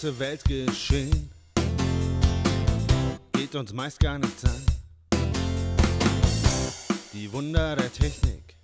große Weltgeschehen geht uns meist gar nichts an. Die Wunder der Technik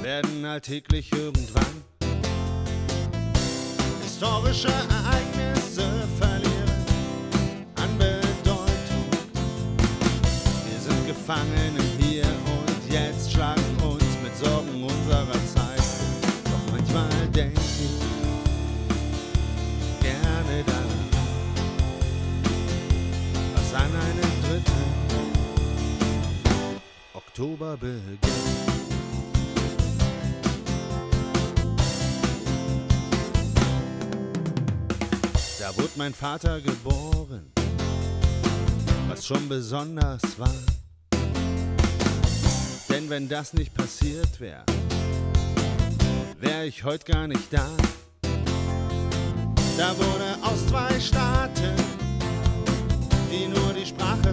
werden alltäglich irgendwann. Historische Ereignisse verlieren an Bedeutung. Wir sind Gefangene hier Oktober beginnt. Da wurde mein Vater geboren, was schon besonders war. Denn wenn das nicht passiert wäre, wäre ich heute gar nicht da. Da wurde aus zwei Staaten, die nur die Sprache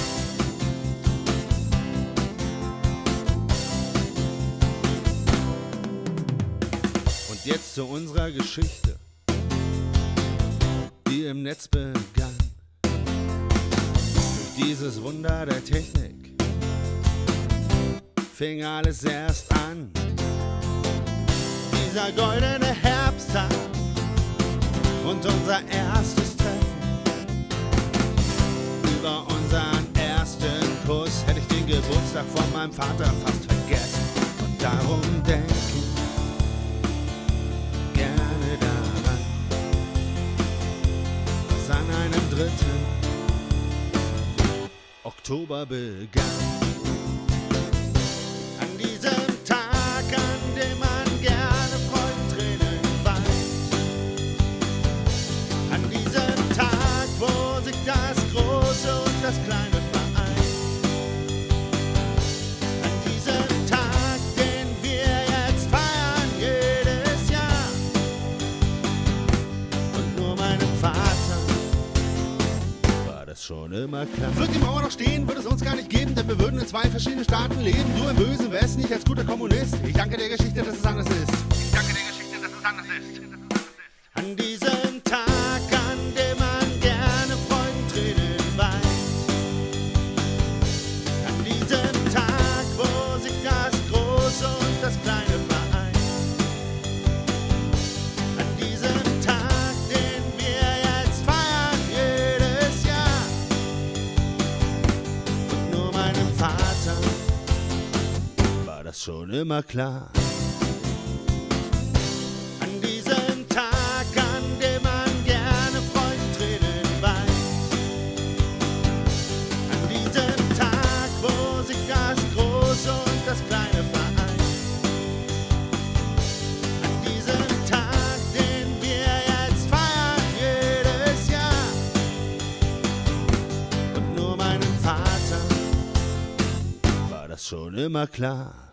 Und jetzt zu unserer Geschichte, die im Netz begann. Durch dieses Wunder der Technik fing alles erst an. Dieser goldene Herbsttag und unser erstes Treffen. Über unseren ersten Kuss hätte ich den Geburtstag von meinem Vater fast vergessen. Und darum denke ich 3. Oktober begann. Schon immer klar. Wird die Mauer noch stehen, würde es uns gar nicht geben, denn wir würden in zwei verschiedenen Staaten leben. Du im bösen Westen, ich als guter Kommunist. Ich danke der Geschichte, dass es anders ist. Ich danke der Geschichte, dass es anders ist. Nur meinem Vater war das schon immer klar. immer klar.